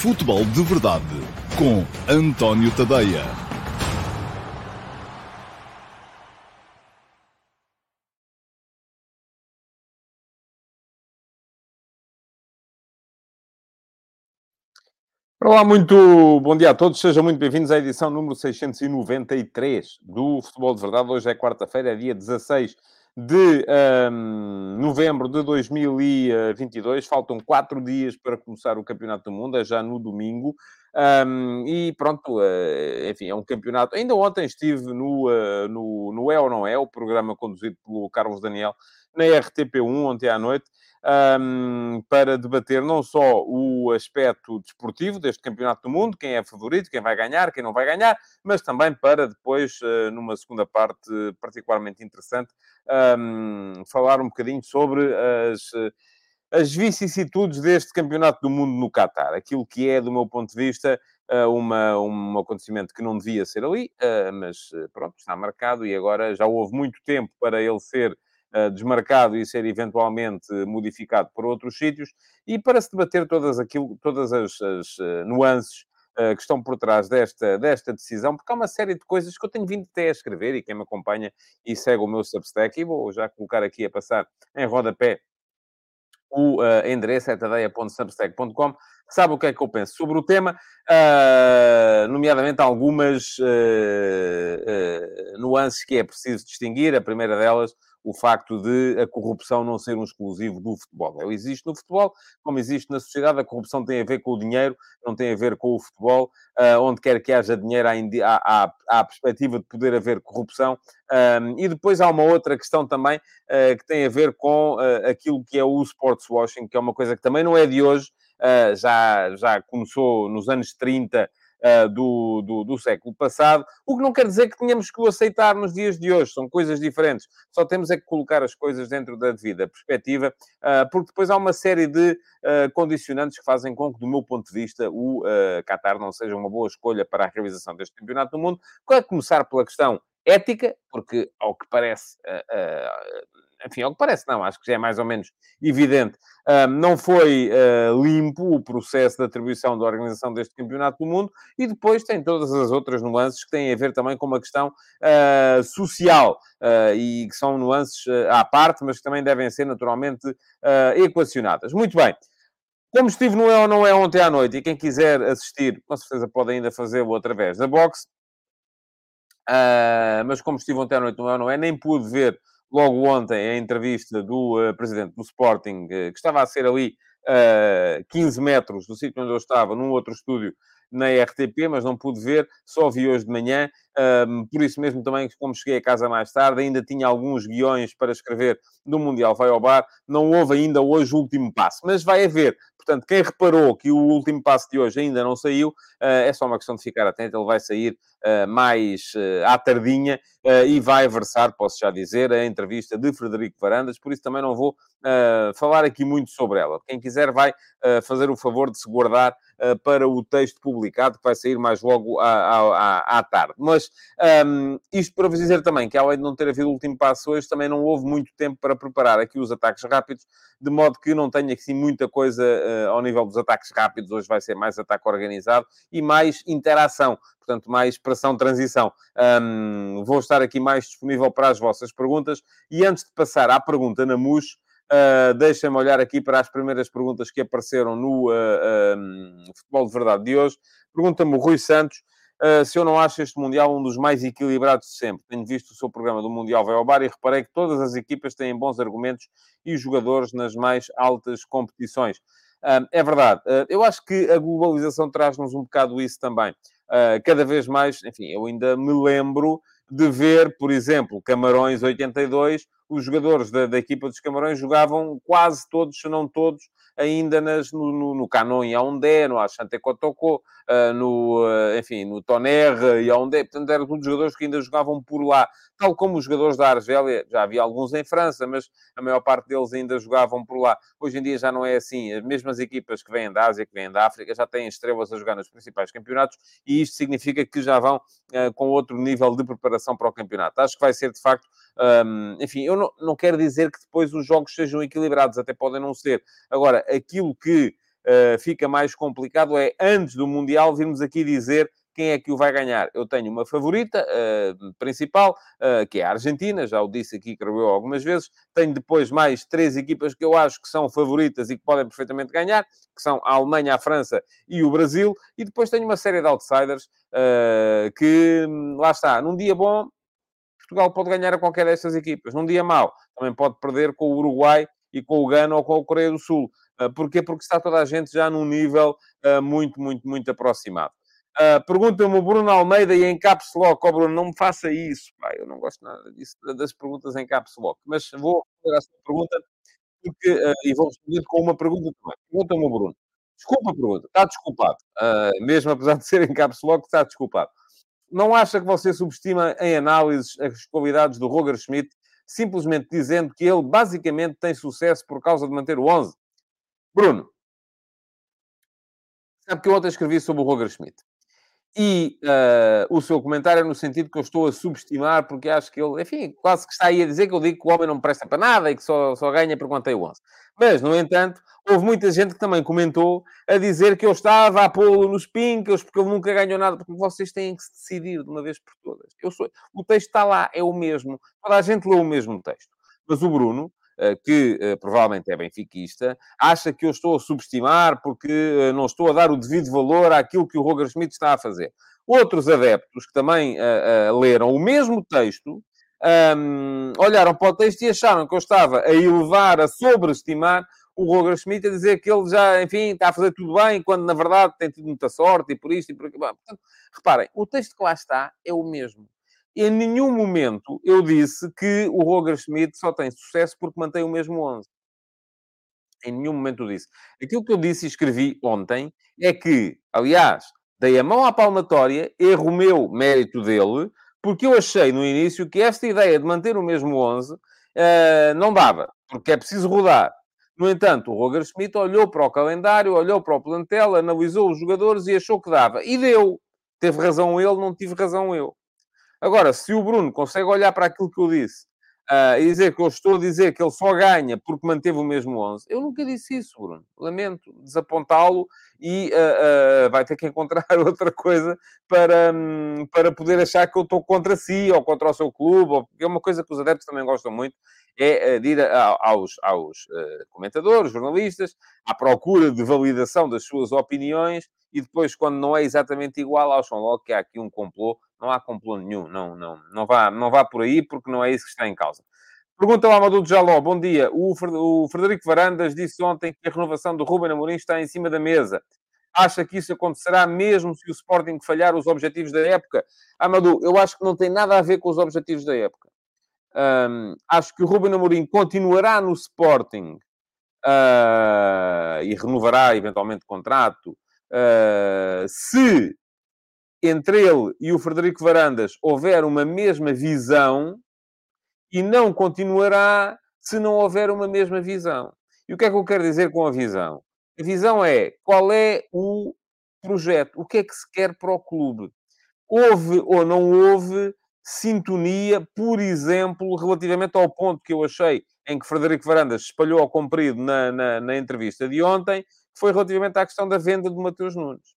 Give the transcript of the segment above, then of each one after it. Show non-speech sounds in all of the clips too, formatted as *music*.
Futebol de Verdade com António Tadeia. Olá, muito bom dia a todos, sejam muito bem-vindos à edição número 693 do Futebol de Verdade. Hoje é quarta-feira, é dia 16 de um, novembro de 2022. Faltam quatro dias para começar o Campeonato do Mundo, é já no domingo. Um, e pronto, uh, enfim, é um campeonato. Ainda ontem estive no, uh, no, no É ou Não É, o programa conduzido pelo Carlos Daniel, na RTP1, ontem à noite um, para debater não só o aspecto desportivo deste Campeonato do Mundo, quem é favorito, quem vai ganhar, quem não vai ganhar, mas também para depois, uh, numa segunda parte particularmente interessante, um, falar um bocadinho sobre as as vicissitudes deste Campeonato do Mundo no Qatar. Aquilo que é, do meu ponto de vista, uma, um acontecimento que não devia ser ali, mas pronto, está marcado e agora já houve muito tempo para ele ser desmarcado e ser eventualmente modificado por outros sítios, e para se debater todas, aquilo, todas as, as nuances que estão por trás desta, desta decisão, porque há uma série de coisas que eu tenho vindo até a escrever, e quem me acompanha e segue o meu Substack, e vou já colocar aqui a passar em rodapé o uh, endereço é tadeia.substack.com, sabe o que é que eu penso sobre o tema, uh, nomeadamente algumas uh, nuances que é preciso distinguir. A primeira delas, o facto de a corrupção não ser um exclusivo do futebol. Ela existe no futebol, como existe na sociedade, a corrupção tem a ver com o dinheiro, não tem a ver com o futebol. Uh, onde quer que haja dinheiro, há, há, há, a perspectiva de poder haver corrupção. Um, e depois há uma outra questão também uh, que tem a ver com uh, aquilo que é o sports washing, que é uma coisa que também não é de hoje, já, já começou nos anos 30 uh, do, do, do, século passado, o que não quer dizer que tenhamos que o aceitar nos dias de hoje, são coisas diferentes. Só temos é que colocar as coisas dentro da devida perspectiva, uh, porque depois há uma série de uh, condicionantes que fazem com que, do meu ponto de vista, o Qatar não seja uma boa escolha para a realização deste Campeonato do Mundo, a começar pela questão ética, porque, ao que parece, enfim, ao que parece, não, acho que já é mais ou menos evidente, não foi uh, limpo o processo de atribuição da organização deste Campeonato do Mundo e depois tem todas as outras nuances que têm a ver também com uma questão uh, social uh, e que são nuances à parte, mas que também devem ser naturalmente equacionadas. Muito bem. Como estive no É ou Não É ontem à noite, e quem quiser assistir, com certeza pode ainda fazê-lo através da box, mas como estive ontem à noite no É ou Não É, nem pude ver logo ontem a entrevista do uh, presidente do Sporting, uh, que estava a ser ali uh, 15 metros do sítio onde eu estava, num outro estúdio na RTP, mas não pude ver, só vi hoje de manhã. Um, por isso mesmo também, como cheguei a casa mais tarde, ainda tinha alguns guiões para escrever do Mundial Vai ao Bar. Não houve ainda hoje o último passo, mas vai haver. Portanto, quem reparou que o último passo de hoje ainda não saiu, uh, é só uma questão de ficar atento. Ele vai sair uh, mais uh, à tardinha e vai versar, posso já dizer, a entrevista de Frederico Varandas. Por isso também não vou falar aqui muito sobre ela. Quem quiser vai fazer o favor de se guardar para o texto publicado, que vai sair mais logo à, à, à tarde. Mas um, isto para vos dizer também que, além de não ter havido o último passo hoje, também não houve muito tempo para preparar aqui os ataques rápidos, de modo que não tenho assim muita coisa uh, ao nível dos ataques rápidos. Hoje vai ser mais ataque organizado e mais interação, portanto, mais pressão-transição. Um, vou estar aqui mais disponível para as vossas perguntas. E antes de passar à pergunta na MUS, Uh, Deixem-me olhar aqui para as primeiras perguntas que apareceram no uh, Futebol de Verdade de hoje. Pergunta-me o Rui Santos uh, se eu não acho este Mundial um dos mais equilibrados de sempre. Tenho visto o seu programa do Mundial Vai ao Bar e reparei que todas as equipas têm bons argumentos e jogadores nas mais altas competições. Uh, é verdade. Eu acho que a globalização traz-nos um bocado isso também. cada vez mais, enfim, eu ainda me lembro de ver, por exemplo, Camarões 82, os jogadores da, da, equipa dos Camarões jogavam quase todos, se não todos, ainda nas, no, no, no Canon e Aondé, no Achante Kotoko, uh, no, uh, enfim, no Toner e Aondé. Portanto, eram todos jogadores que ainda jogavam por lá. Tal como os jogadores da Argélia, já havia alguns em França, mas a maior parte deles ainda jogavam por lá. Hoje em dia já não é assim. As mesmas equipas que vêm da Ásia, que vêm da África, já têm estrelas a jogar nos principais campeonatos e isto significa que já vão com outro nível de preparação para o campeonato. Acho que vai ser, de facto, um, enfim, eu não, não quero dizer que depois os jogos sejam equilibrados, até podem não ser. Agora, aquilo que uh, fica mais complicado é, antes do Mundial, virmos aqui dizer quem é que o vai ganhar? Eu tenho uma favorita uh, principal, uh, que é a Argentina, já o disse aqui, creio eu, algumas vezes. Tenho depois mais três equipas que eu acho que são favoritas e que podem perfeitamente ganhar, que são a Alemanha, a França e o Brasil. E depois tenho uma série de outsiders uh, que, lá está, num dia bom, Portugal pode ganhar a qualquer destas equipas. Num dia mau, também pode perder com o Uruguai e com o Gana ou com a Coreia do Sul. Porquê? Porque está toda a gente já num nível muito, muito, muito aproximado. Uh, Pergunta-me o Bruno Almeida e em caps lock. Oh, Bruno, não me faça isso. Pá. Eu não gosto nada disso, das perguntas em caps lock. Mas vou responder à sua pergunta porque, uh, e vou responder com uma pergunta também. Pergunta-me o Bruno. Desculpa a pergunta. Está desculpado. Uh, mesmo apesar de ser em caps lock, está desculpado. Não acha que você subestima em análises as qualidades do Roger Schmidt, simplesmente dizendo que ele basicamente tem sucesso por causa de manter o 11? Bruno, sabe que eu ontem escrevi sobre o Roger Schmidt. E uh, o seu comentário é no sentido que eu estou a subestimar, porque acho que ele, enfim, quase que está aí a dizer que eu digo que o homem não presta para nada e que só, só ganha por tem o 11. Mas, no entanto, houve muita gente que também comentou a dizer que eu estava a pô-lo nos pincas porque ele nunca ganhou nada, porque vocês têm que se decidir de uma vez por todas. Eu sou... O texto está lá, é o mesmo. Toda a gente leu o mesmo texto. Mas o Bruno, que eh, provavelmente é benfiquista, acha que eu estou a subestimar porque eh, não estou a dar o devido valor àquilo que o Roger Schmidt está a fazer. Outros adeptos que também leram o mesmo texto, um, olharam para o texto e acharam que eu estava a elevar, a sobreestimar o Roger Schmidt, a dizer que ele já, enfim, está a fazer tudo bem, quando na verdade tem tido muita sorte e por isto e por aquilo. Portanto, reparem, o texto que lá está é o mesmo em nenhum momento eu disse que o Roger Schmidt só tem sucesso porque mantém o mesmo 11. Em nenhum momento eu disse. Aquilo que eu disse e escrevi ontem é que, aliás, dei a mão à palmatória, erro meu, mérito dele, porque eu achei no início que esta ideia de manter o mesmo 11 uh, eh, não dava, porque é preciso rodar. No entanto, o Roger Schmidt olhou para o calendário, olhou para o plantel, analisou os jogadores e achou que dava. E deu. Teve razão ele, não tive razão eu. Agora, se o Bruno consegue olhar para aquilo que eu disse uh, e dizer que eu estou a dizer que ele só ganha porque manteve o mesmo 11, eu nunca disse isso, Bruno. Lamento desapontá-lo e uh, uh, vai ter que encontrar *laughs* outra coisa para, um, para poder achar que eu estou contra si ou contra o seu clube, ou, é uma coisa que os adeptos também gostam muito, é de ir aos, aos comentadores, jornalistas, à procura de validação das suas opiniões e depois, quando não é exatamente igual, acham logo que há aqui um complô. Não há complô nenhum, não, não, não, vá, não vá por aí, porque não é isso que está em causa. Pergunta ao Amadou Jaló, bom dia. O, Frederico Varandas disse ontem que a renovação do Ruben Amorim está em cima da mesa. Acha que isso acontecerá mesmo se o Sporting falhar os objetivos da época? Amadou, eu acho que não tem nada a ver com os objetivos da época. Um, acho que o Ruben Amorim continuará no Sporting uh, e renovará eventualmente contrato Uh, se entre ele e o Frederico Varandas houver uma mesma visão e não continuará se não houver uma mesma visão. E o que é que eu quero dizer com a visão? A visão é qual é o projeto, o que é que se quer para o clube. Houve ou não houve sintonia, por exemplo, relativamente ao ponto que eu achei em que Frederico Varandas espalhou ao comprido na, na, na entrevista de ontem, foi relativamente à questão da venda do Mateus Nunes.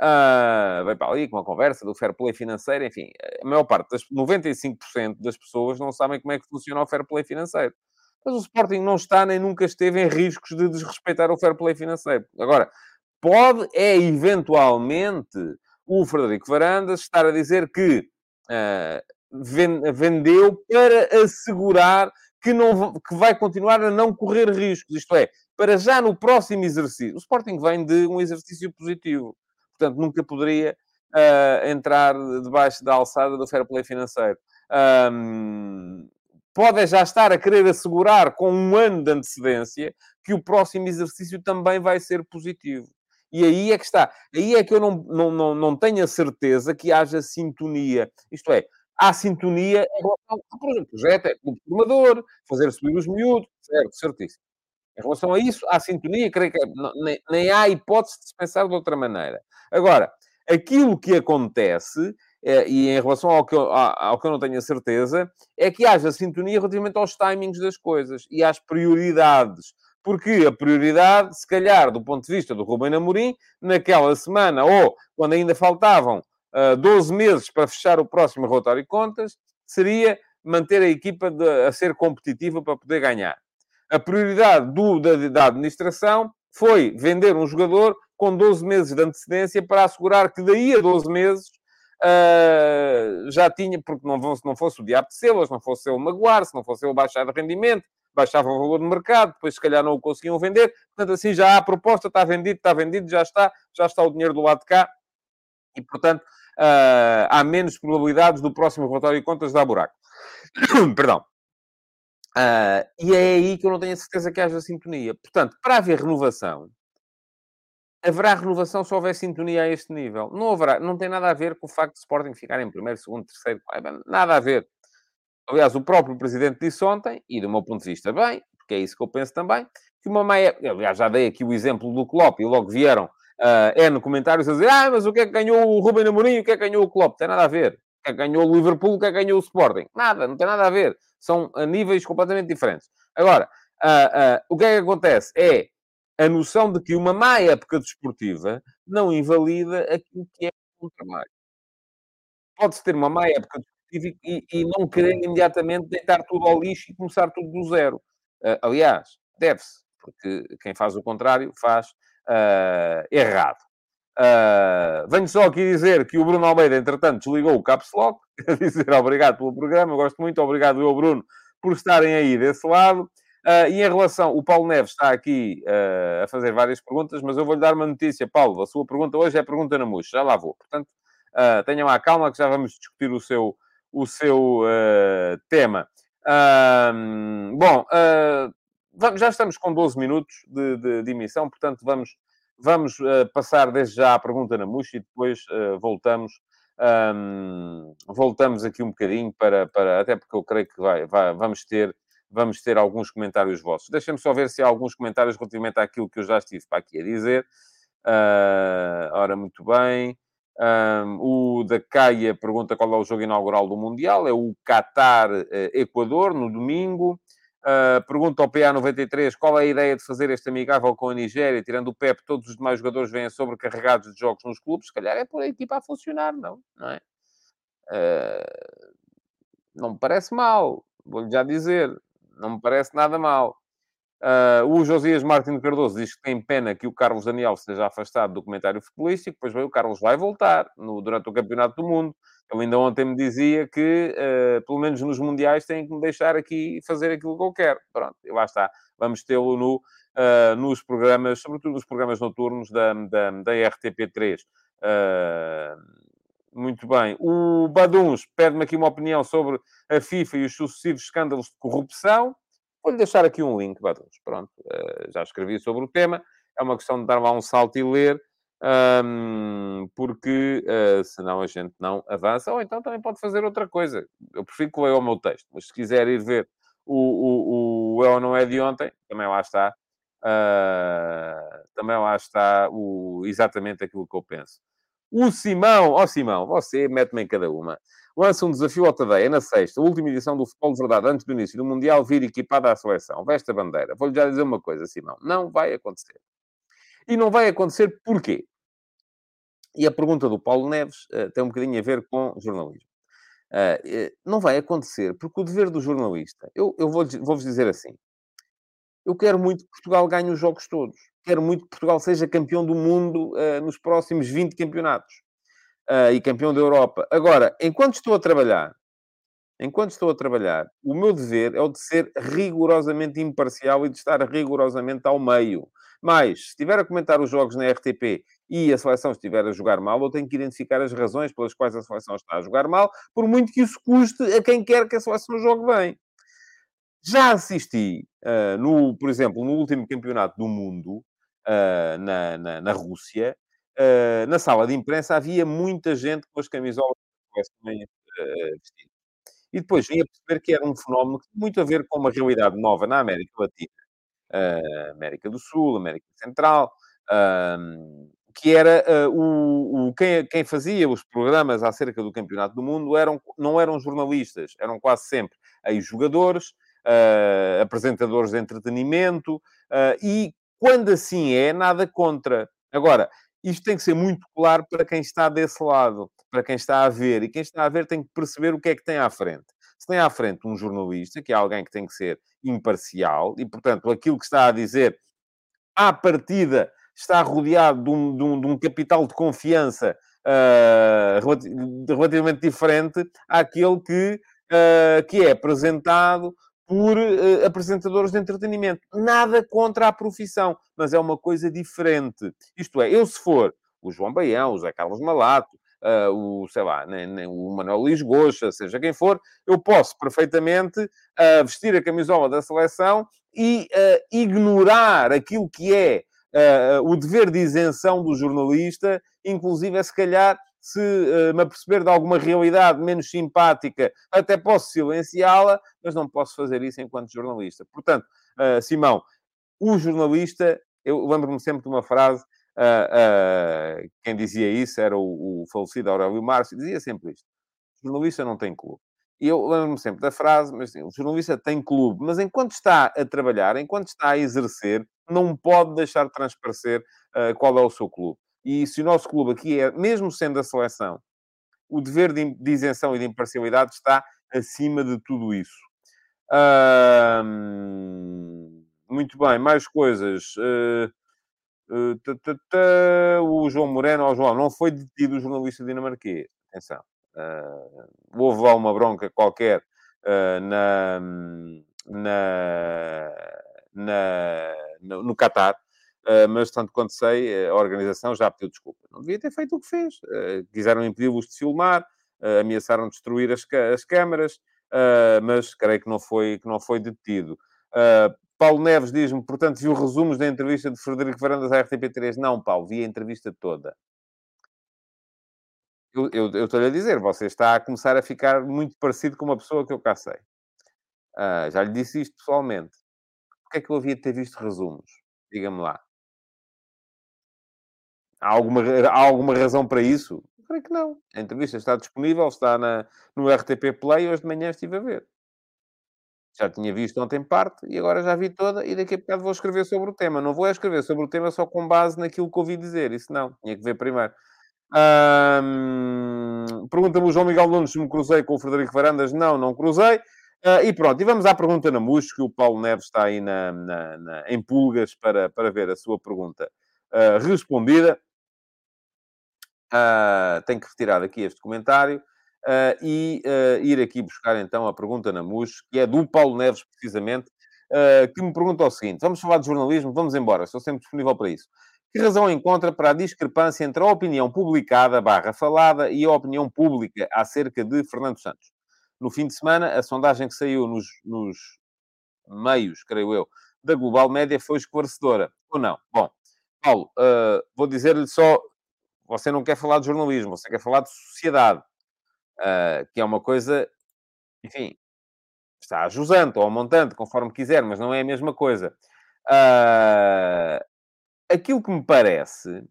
Uh, veio para ali com uma conversa do fair play financeiro, enfim, a maior parte, das 95% das pessoas não sabem como é que funciona o fair play financeiro. Mas o Sporting não está nem nunca esteve em riscos de desrespeitar o fair play financeiro. Agora, pode é eventualmente o Frederico Varandas estar a dizer que uh, vendeu para assegurar que, não, que vai continuar a não correr riscos. Isto é, para já no próximo exercício. O Sporting vem de um exercício positivo. Portanto, nunca poderia uh, entrar debaixo da alçada do fair play financeiro. Um, pode já estar a querer assegurar com um ano de antecedência que o próximo exercício também vai ser positivo. E aí é que está. Aí é que eu não, não, não, não tenho a certeza que haja sintonia. Isto é, há sintonia em relação ao projeto. É clube formador, fazer subir os miúdos, certo, certíssimo. Em relação a isso, há sintonia, creio que nem, nem há hipótese de se pensar de outra maneira. Agora, aquilo que acontece, é, e em relação ao que, eu, ao que eu não tenho a certeza, é que haja sintonia relativamente aos timings das coisas e às prioridades. porque a prioridade, se calhar, do ponto de vista do Rubem Amorim, naquela semana, ou quando ainda faltavam uh, 12 meses para fechar o próximo relatório de contas, seria manter a equipa de, a ser competitiva para poder ganhar. A prioridade do, da, da administração foi vender um jogador com 12 meses de antecedência para assegurar que daí a 12 meses uh, já tinha, porque não, se não fosse o diabo de selas, não fosse ele magoar, se não fosse ele baixar de rendimento, baixava o valor de mercado, depois se calhar não o conseguiam vender. Portanto, assim já há a proposta, está vendido, está vendido, já está, já está o dinheiro do lado de cá. E, portanto, uh, há menos probabilidades do próximo relatório de contas dar buraco. *coughs* Perdão. Uh, e é aí que eu não tenho a certeza que haja sintonia. Portanto, para haver renovação, haverá renovação se houver sintonia a este nível. Não haverá, não tem nada a ver com o facto de Sporting ficar em primeiro, segundo, terceiro, nada a ver. Aliás, o próprio presidente disse ontem, e do meu ponto de vista bem, porque é isso que eu penso também, que uma meia... Aliás, já dei aqui o exemplo do Klopp e logo vieram uh, N comentários a dizer ah, mas o que é que ganhou o Ruben Amorim o que é que ganhou o Klopp? Tem nada a ver. O que é que ganhou o Liverpool, o que é que ganhou o Sporting? Nada, não tem nada a ver. São a níveis completamente diferentes. Agora, uh, uh, o que é que acontece? É a noção de que uma má época desportiva não invalida aquilo que é o trabalho. Pode-se ter uma má época desportiva e, e, não querer imediatamente deitar tudo ao lixo e começar tudo do zero. Uh, aliás, deve-se, porque quem faz o contrário faz uh, errado. Uh, venho só aqui dizer que o Bruno Almeida, entretanto, desligou o Caps Lock, *laughs* dizer obrigado pelo programa, gosto muito, obrigado eu, Bruno, por estarem aí desse lado. Uh, e em relação, o Paulo Neves está aqui uh, a fazer várias perguntas, mas eu vou-lhe dar uma notícia, Paulo. A sua pergunta hoje é pergunta na mousse, já lá vou. Portanto, uh, tenham a calma que já vamos discutir o seu, o seu tema. bom, vamos, já estamos com 12 minutos de, de, de emissão, portanto, vamos, vamos passar desde já à pergunta na mousse e depois voltamos. Um, voltamos aqui um bocadinho para, para até porque eu creio que vai, vai, vamos ter vamos ter alguns comentários vossos. Deixem-me só ver se há alguns comentários relativamente àquilo que eu já estive para aqui a dizer. Uh, ora, muito bem. Um, o da Caia pergunta qual é o jogo inaugural do Mundial. É o Qatar-Equador, no domingo. Uh, pergunta ao PA93 qual é a ideia de fazer este amigável com a Nigéria, tirando o PEP, todos os demais jogadores vêm sobrecarregados de jogos nos clubes. Se calhar é por a equipa a funcionar, não? Não é? Uh, não me parece mal, vou-lhe já dizer não me parece nada mal. Uh, o Josias Martins Cardoso diz que tem pena que o Carlos Daniel esteja afastado do comentário futebolístico, pois bem, o Carlos vai voltar no, durante o Campeonato do Mundo. Ele ainda ontem me dizia que, uh, pelo menos nos Mundiais, tem que me deixar aqui fazer aquilo que eu quero. Pronto, e lá está. Vamos tê-lo no, uh, nos programas, sobretudo nos programas noturnos da, da, da RTP3. Muito bem. O Baduns pede-me aqui uma opinião sobre a FIFA e os sucessivos escândalos de corrupção. Vou-lhe deixar aqui um link, Baduns. Pronto, uh, já escrevi sobre o tema. É uma questão de dar lá um salto e ler, porque uh, senão a gente não avança. Ou então também pode fazer outra coisa. Eu prefiro que leia o meu texto, mas se quiser ir ver o, o, o É Não É de ontem, também lá está. Uh, também lá está o, exatamente aquilo que eu penso. O Simão, ó oh, Simão, você mete-me em cada uma. Lança um desafio ao Tadeia na sexta, última edição do Futebol de Verdade, antes do início do Mundial, vir equipada à seleção. Veste a bandeira. Vou-lhe já dizer uma coisa, Simão. Não vai acontecer. E não vai acontecer porquê? E a pergunta do Paulo Neves uh, tem um bocadinho a ver com jornalismo. Uh, não vai acontecer porque o dever do jornalista, eu, eu vou-vos vou dizer assim, eu quero muito que Portugal ganhe os jogos todos quero muito que Portugal seja campeão do mundo uh, nos próximos 20 campeonatos uh, e campeão da Europa. Agora, enquanto estou a trabalhar, enquanto estou a trabalhar, o meu dever é o de ser rigorosamente imparcial e de estar rigorosamente ao meio. Mas, se estiver a comentar os jogos na RTP e a seleção estiver a jogar mal, eu tenho que identificar as razões pelas quais a seleção está a jogar mal, por muito que isso custe a quem quer que a seleção jogue bem. Já assisti, uh, no, por exemplo, no último campeonato do mundo, uh, na, na, na, Rússia, uh, na sala de imprensa havia muita gente com as camisolas também vestidas. E depois vim a perceber que era um fenómeno que tem muito a ver com uma realidade nova na América Latina, América do Sul, América Central, que era o, o quem, quem, fazia os programas acerca do Campeonato do Mundo eram, não eram jornalistas, eram quase sempre aí jogadores uh, apresentadores de entretenimento, uh, e quando assim é, nada contra. Agora, isto tem que ser muito claro para quem está desse lado, para quem está a ver, e quem está a ver tem que perceber o que é que tem à frente. Se tem à frente um jornalista, que é alguém que tem que ser imparcial, e, portanto, aquilo que está a dizer, à partida, está rodeado de um, de um, de um capital de confiança uh, relativamente diferente àquele que, uh, que é apresentado por uh, apresentadores de entretenimento. Nada contra a profissão, mas é uma coisa diferente. Isto é, eu se for o João Baião, o Zé Carlos Malato, uh, o, sei lá, nem, nem, o Manuel Luís Goxa, seja quem for, eu posso perfeitamente uh, vestir a camisola da seleção e ignorar aquilo que é o dever de isenção do jornalista, inclusive é se calhar se uh, me aperceber de alguma realidade menos simpática, até posso silenciá-la, mas não posso fazer isso enquanto jornalista. Portanto, uh, Simão, o jornalista, eu lembro-me sempre de uma frase, uh, quem dizia isso era o, o falecido Aurélio Márcio, dizia sempre isto: jornalista não tem clube. E eu lembro-me sempre da frase, mas sim, o jornalista tem clube, mas enquanto está a trabalhar, enquanto está a exercer, não pode deixar de transparecer qual é o seu clube. E se o nosso clube aqui é, mesmo sendo a seleção, o dever de, isenção e de imparcialidade está acima de tudo isso. muito bem, mais coisas. Uh, uh, o João Moreno, oh, João, não foi detido o jornalista dinamarquês. Atenção. Uh, houve lá uma bronca qualquer na, na, na, no, Qatar Uh, mas, tanto quanto sei, a organização já pediu desculpa. Não devia ter feito o que fez. Uh, quiseram impedir-los de filmar, uh, ameaçaram destruir as, as câmaras, mas creio que não foi, que não foi detido. Paulo Neves diz-me, portanto, viu resumos da entrevista de Frederico Varandas à RTP3? Não, Paulo, vi a entrevista toda. Eu, eu, eu estou-lhe a dizer, você está a começar a ficar muito parecido com uma pessoa que eu cá sei. já lhe disse isto pessoalmente. Porquê é que eu havia de ter visto resumos? Diga-me lá. Há alguma, há alguma razão para isso? Creio que não. A entrevista está disponível, está na, no RTP Play, hoje de manhã estive a ver. Já tinha visto ontem parte e agora já vi toda e daqui a bocado vou escrever sobre o tema. Não vou escrever sobre o tema só com base naquilo que ouvi dizer. Isso não, tinha que ver primeiro. Pergunta-me o João Miguel Nunes se me cruzei com o Frederico Varandas. Não, não cruzei. Uh, e pronto, e vamos à pergunta na MUS, que o Paulo Neves está aí na, na, na, em pulgas para, para ver a sua pergunta uh, respondida. Uh, tenho que retirar aqui este comentário uh, e uh, ir aqui buscar então a pergunta na MUS, que é do Paulo Neves, precisamente, que me pergunta o seguinte: vamos falar de jornalismo, vamos embora, estou sempre disponível para isso. Que razão encontra para a discrepância entre a opinião publicada barra falada e a opinião pública acerca de Fernando Santos? No fim de semana, a sondagem que saiu nos, nos meios, creio eu, da Global Média foi esclarecedora. Ou não? Bom, Paulo, vou dizer-lhe só você não quer falar de jornalismo, você quer falar de sociedade, uh, que é uma coisa, enfim, está a jusante ou a montante, conforme quiser, mas não é a mesma coisa. Uh, aquilo que me parece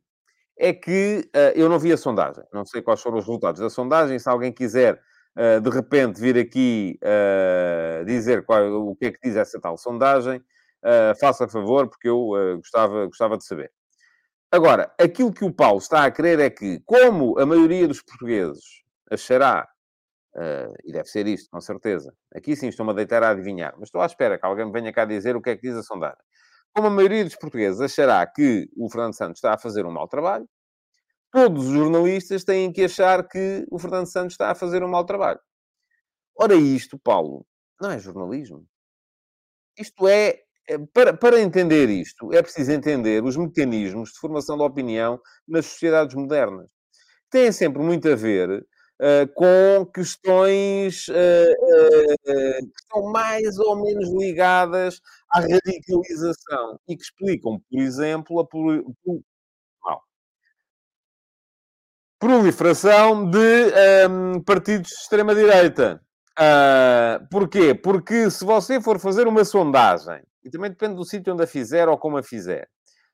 é que uh, eu não vi a sondagem, não sei quais foram os resultados da sondagem. Se alguém quiser de repente vir aqui dizer qual, o que é que diz essa tal sondagem, faça favor, porque eu gostava, gostava de saber. Agora, aquilo que o Paulo está a querer é que, como a maioria dos portugueses achará, uh, e deve ser isto, com certeza, aqui sim estou-me a deitar a adivinhar, mas estou à espera que alguém me venha cá dizer o que é que diz a sondagem. Como a maioria dos portugueses achará que o Fernando Santos está a fazer um mau trabalho, todos os jornalistas têm que achar que o Fernando Santos está a fazer um mau trabalho. Ora, isto, Paulo, não é jornalismo. Isto é para, para entender isto, é preciso entender os mecanismos de formação da opinião nas sociedades modernas. Têm sempre muito a ver uh, com questões uh, uh, que estão mais ou menos ligadas à radicalização e que explicam, por exemplo, a proliferação de um, ehm, partidos de extrema-direita. Uh, porquê? Porque se você for fazer uma sondagem e também depende do sítio onde a fizer ou como a fizer,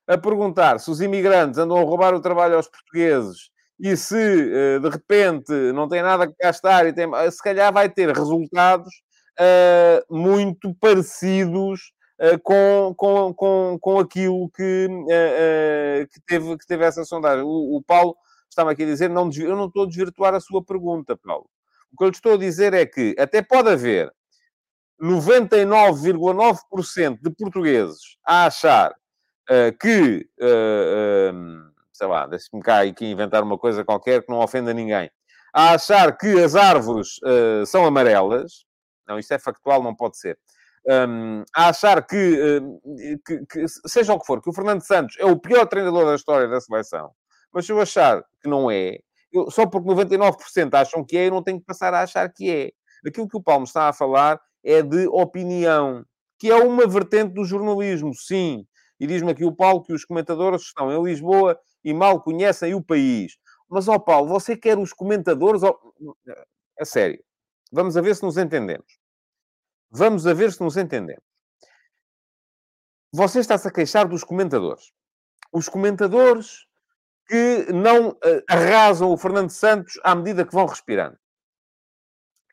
a perguntar se os imigrantes andam a roubar o trabalho aos portugueses e se, eh, de repente, não tem nada que gastar e tem... se calhar vai ter resultados uh, muito parecidos uh, com, com, com, com aquilo que, uh, que, teve, que teve essa sondagem. O, o Paulo estava aqui a dizer, não, eu não estou a desvirtuar a sua pergunta, Paulo. O que eu lhe estou a dizer é que até pode haver 99,9% de portugueses a achar uh, que, uh, uh, sei lá, deixe-me cá aqui inventar uma coisa qualquer que não ofenda ninguém, a achar que as árvores são amarelas, não, isto é factual, não pode ser. Um, a achar que, que, que, seja o que for, que o Fernando Santos é o pior treinador da história da seleção, mas se eu achar que não é, eu, só porque 99% acham que é, eu não tenho que passar a achar que é. Aquilo que o Paulo está a falar é de opinião, que é uma vertente do jornalismo, sim. E diz-me aqui o Paulo que os comentadores estão em Lisboa e mal conhecem o país. Mas, ó Paulo, você quer os comentadores... Ó... A sério. Vamos a ver se nos entendemos. Vamos a ver se nos entendemos. Você está-se a queixar dos comentadores. Os comentadores que não uh, arrasam o Fernando Santos à medida que vão respirando.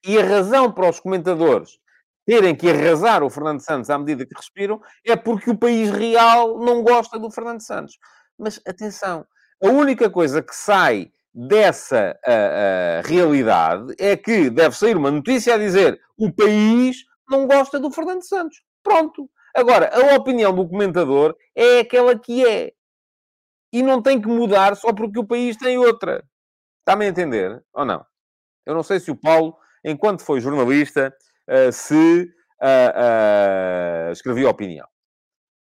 E a razão para os comentadores terem que arrasar o Fernando Santos à medida que respiram é porque o país real não gosta do Fernando Santos. Mas atenção, a única coisa que sai dessa uh, uh, realidade é que deve sair uma notícia a dizer o país não gosta do Fernando Santos. Pronto. Agora, a opinião do comentador é aquela que é. E não tem que mudar só porque o país tem outra. Está-me a entender? Ou não? Eu não sei se o Paulo, enquanto foi jornalista, se uh, uh, escrevia opinião.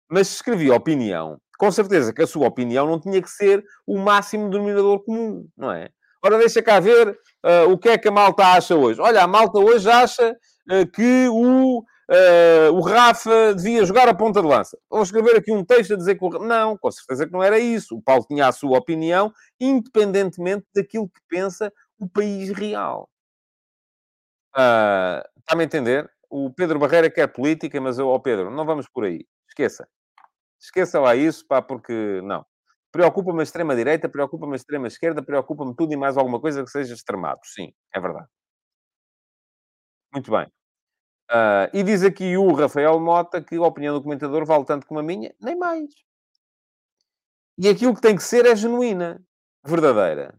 Mas se escrevia opinião, com certeza que a sua opinião não tinha que ser o máximo denominador comum, não é? Ora, deixa cá ver uh, o que é que a malta acha hoje. Olha, a malta hoje acha uh, que o, uh, o Rafa devia jogar a ponta de lança. Vou escrever aqui um texto a dizer que o... Não, com certeza que não era isso. O Paulo tinha a sua opinião, independentemente daquilo que pensa o país real. Está-me a entender? O Pedro Barreira quer política, mas eu, ó oh Pedro, não vamos por aí. Esqueça. Esqueça lá isso, pá, porque não. Preocupa-me a extrema-direita, preocupa-me a extrema-esquerda, preocupa-me tudo e mais alguma coisa que seja extremado. Sim, é verdade. Muito bem. Uh, e diz aqui o Rafael Mota que a opinião do comentador vale tanto como a minha, nem mais. E aquilo que tem que ser é genuína, verdadeira.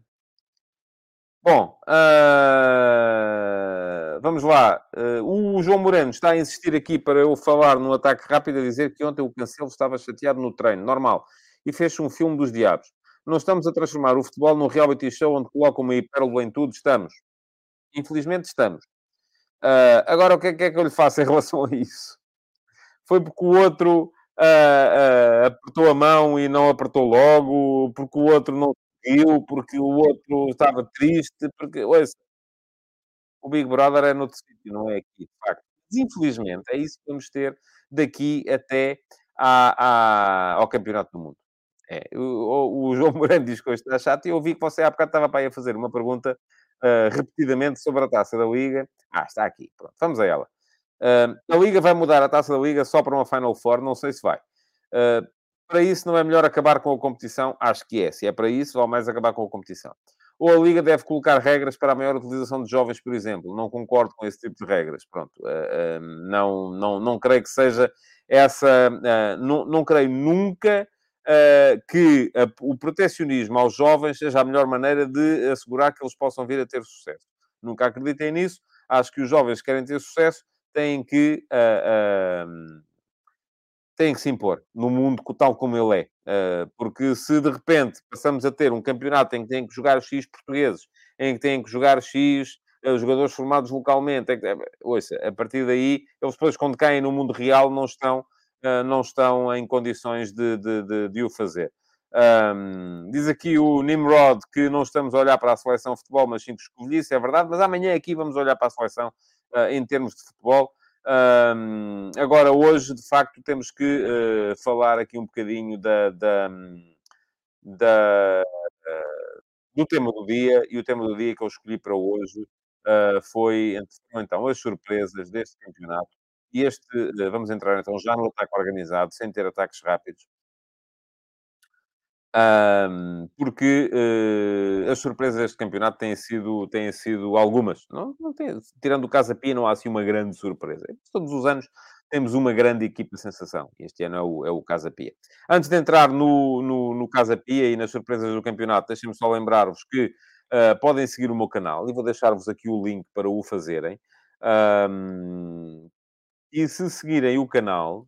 Bom, uh, vamos lá. Uh, o João Moreno está a insistir aqui para eu falar no ataque rápido, a dizer que ontem o Cancelo estava chateado no treino. Normal. E fez um filme dos diabos. Não estamos a transformar o futebol num reality show onde colocam uma hipérbole em tudo. Estamos. Infelizmente estamos. Uh, agora, o que é, que é, que eu lhe faço em *laughs* relação a isso? Foi porque o outro apertou a mão e não apertou logo, porque o outro não eu, porque o outro estava triste, porque, ouça, o Big Brother é noutro sítio, não é aqui, de facto. Mas, infelizmente, é isso que vamos ter daqui até à, à, ao Campeonato do Mundo. É, o, o, João Moreno diz que hoje está chato e eu vi que você há bocado estava para aí a fazer uma pergunta uh, repetidamente sobre a Taça da Liga. Ah, está aqui, pronto, vamos a ela. Uh, a Liga vai mudar a Taça da Liga só para uma Final Four, não sei se vai. Uh, para isso, não é melhor acabar com a competição? Acho que é. Se é para isso, vale mais acabar com a competição. Ou a Liga deve colocar regras para a maior utilização de jovens, por exemplo. Não concordo com esse tipo de regras. Pronto. Uh, uh, não, não, não creio que seja essa... Uh, não, não creio nunca que o protecionismo aos jovens seja a melhor maneira de assegurar que eles possam vir a ter sucesso. Nunca acreditei nisso. Acho que os jovens que querem ter sucesso têm que têm que se impor no mundo tal como ele é. Uh, porque se de repente passamos a ter um campeonato em que têm que jogar X portugueses, em que têm que jogar X uh, jogadores formados localmente, é que, ouça, a partir daí, eles depois quando caem no mundo real não estão, uh, não estão em condições de, de, de, de o fazer. Um, diz aqui o Nimrod que não estamos a olhar para a seleção de futebol, mas sim que escolhice, é verdade, mas amanhã aqui vamos olhar para a seleção em termos de futebol. Um, agora, hoje, de facto, temos que uh, falar aqui um bocadinho da, da, da uh, do tema do dia, e o tema do dia que eu escolhi para hoje uh, foi, então, as surpresas deste campeonato. E este, vamos entrar então já no ataque organizado, sem ter ataques rápidos. Um, porque uh, as surpresas deste campeonato têm sido, têm sido algumas. Não, não tem, tirando o Casa Pia, não há assim uma grande surpresa. Todos os anos temos uma grande equipa de sensação. Este ano é o, é o Casa Pia. Antes de entrar no, no, no Casa Pia e nas surpresas do campeonato, deixem-me só lembrar-vos que uh, podem seguir o meu canal e vou deixar-vos aqui o link para o fazerem. Um, e se seguirem o canal,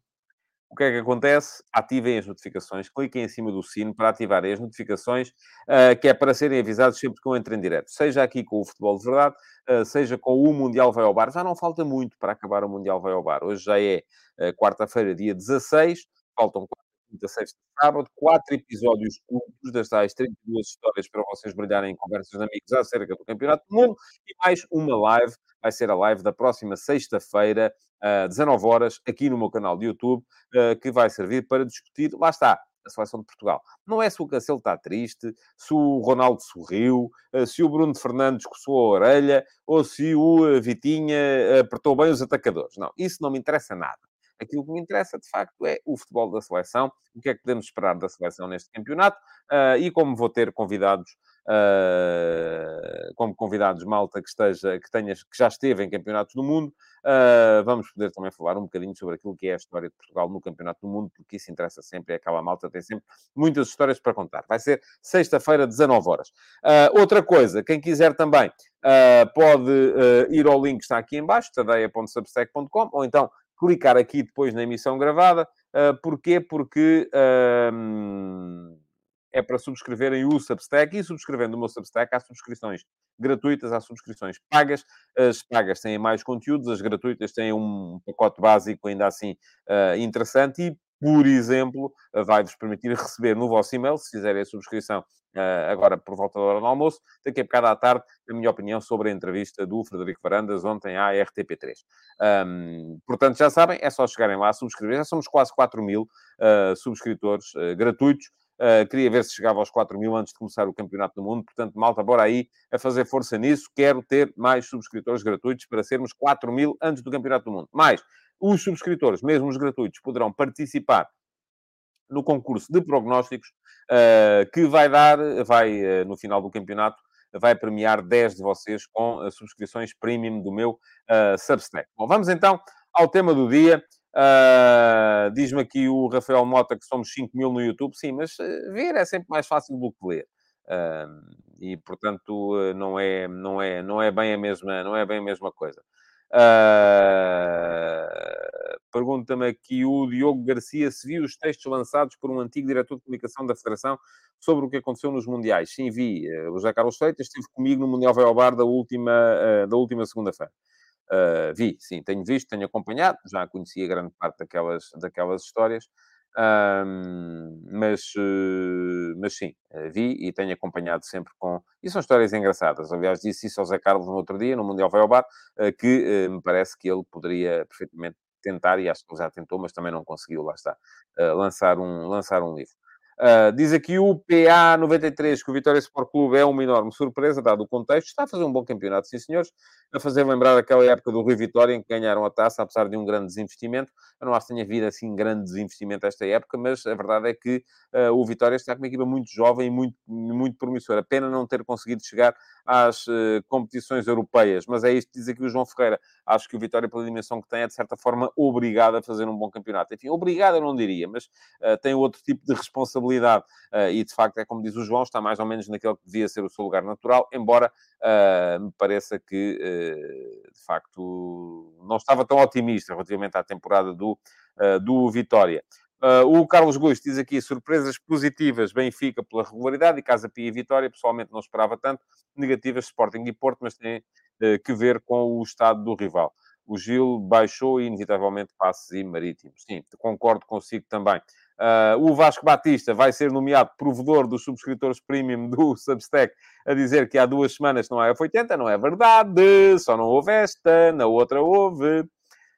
o que é que acontece? Ativem as notificações, cliquem em cima do sino para ativarem as notificações, uh, que é para serem avisados sempre que eu entro em direto. Seja aqui com o Futebol de Verdade, uh, seja com o Mundial Vai ao Bar. Já não falta muito para acabar o Mundial Vai ao Bar. Hoje já é uh, quarta-feira, dia 16. Faltam quinta, sexta, sábado, quatro episódios curtos das tais 32 histórias para vocês brilharem em conversas de amigos acerca do Campeonato do Mundo e mais uma live, vai ser a live da próxima sexta-feira, uh, 19 horas, aqui no meu canal de YouTube, uh, que vai servir para discutir, lá está, a seleção de Portugal. Não é se o Cancelo está triste, se o Ronaldo sorriu, ah, se o Bruno Fernandes coçou a orelha ou se o Vitinha apertou bem os atacadores. Não, isso não me interessa nada. Aquilo que me interessa, de facto, é o futebol da seleção, o que é que podemos esperar da seleção neste campeonato e como vou ter convidados, uh, como convidados malta que esteja, que tenha, que já esteve em campeonatos do mundo, uh, vamos poder também falar um bocadinho sobre aquilo que é a história de Portugal no campeonato do mundo, porque isso interessa sempre, é aquela malta tem sempre muitas histórias para contar. Vai ser sexta-feira, 19 horas. outra coisa, quem quiser também pode ir ao link que está aqui em baixo, tadeia.substack.com, ou então clicar aqui depois na emissão gravada. Uh, porquê? Porque uh, é para subscreverem o Substack e subscrevendo o meu Substack há subscrições gratuitas, há subscrições pagas. As pagas têm mais conteúdos, as gratuitas têm um pacote básico ainda assim uh, interessante e por exemplo, vai-vos permitir receber no vosso e-mail, se fizerem a subscrição uh, agora por volta da hora do almoço, daqui a bocado à tarde, a minha opinião sobre a entrevista do Frederico Varandas ontem à RTP3. Um, portanto, já sabem, é só chegarem lá, subscrever. Já somos quase 4 mil uh, subscritores uh, gratuitos. Uh, queria ver se chegava aos 4 mil antes de começar o Campeonato do Mundo. Portanto, malta, bora aí a fazer força nisso. Quero ter mais subscritores gratuitos para sermos 4 mil antes do Campeonato do Mundo. Mais, os subscritores, mesmo os gratuitos, poderão participar no concurso de prognósticos uh, que vai dar, vai, uh, no final do campeonato, vai premiar 10 de vocês com uh, subscrições premium do meu Substack. Bom, vamos então ao tema do dia. Diz-me aqui o Rafael Mota que somos 5 mil no YouTube. Sim, mas ver é sempre mais fácil do que ler. e, portanto, não é, não, é, não, é bem a mesma, não é bem a mesma coisa. Uh, Pergunta-me aqui o Diogo Garcia se viu os textos lançados por um antigo diretor de comunicação da Federação sobre o que aconteceu nos Mundiais. Sim, vi. Uh, o José Carlos Freitas esteve comigo no Mundial Vai Bar da última, uh, da última segunda-feira. Uh, vi, sim, tenho visto, tenho acompanhado, já conhecia grande parte daquelas, daquelas histórias. Mas, uh, mas sim, uh, vi e tenho acompanhado sempre com. E são histórias engraçadas. Aliás, disse isso ao Zé Carlos no outro dia, no Mundial Vai ao Bar, uh, que me parece que ele poderia perfeitamente tentar, e acho que ele já tentou, mas também não conseguiu, lá está, lançar, um, lançar um livro. Uh, diz aqui o PA93 que o Vitória Sport Clube é uma enorme surpresa, dado o contexto. Está a fazer um bom campeonato, sim, senhores. A fazer lembrar aquela época do Rio Vitória em que ganharam a taça, apesar de um grande desinvestimento. Eu não acho que tenha havido assim grande desinvestimento esta época, mas a verdade é que uh, o Vitória está com uma equipa muito jovem e muito, muito promissora. Pena não ter conseguido chegar às uh, competições europeias, mas é isto que diz aqui o João Ferreira. Acho que o Vitória, pela dimensão que tem, é de certa forma obrigado a fazer um bom campeonato. Enfim, obrigado eu não diria, mas tem outro tipo de responsabilidade e de facto é como diz o João, está mais ou menos naquele que devia ser o seu lugar natural, embora me pareça que de facto não estava tão otimista relativamente à temporada do, do Vitória. Uh, o Carlos Guiz diz aqui surpresas positivas, Benfica pela regularidade e Casa Pia e Vitória. Pessoalmente não esperava tanto. Negativas, Sporting e Porto, mas tem uh, que ver com o estado do rival. O Gil baixou inevitavelmente, passes e marítimos. Sim, concordo consigo também. Uh, o Vasco Batista vai ser nomeado provedor dos subscritores premium do *laughs* Substack a dizer que há duas semanas não há F80. Não é verdade. Só não houve esta, na outra houve.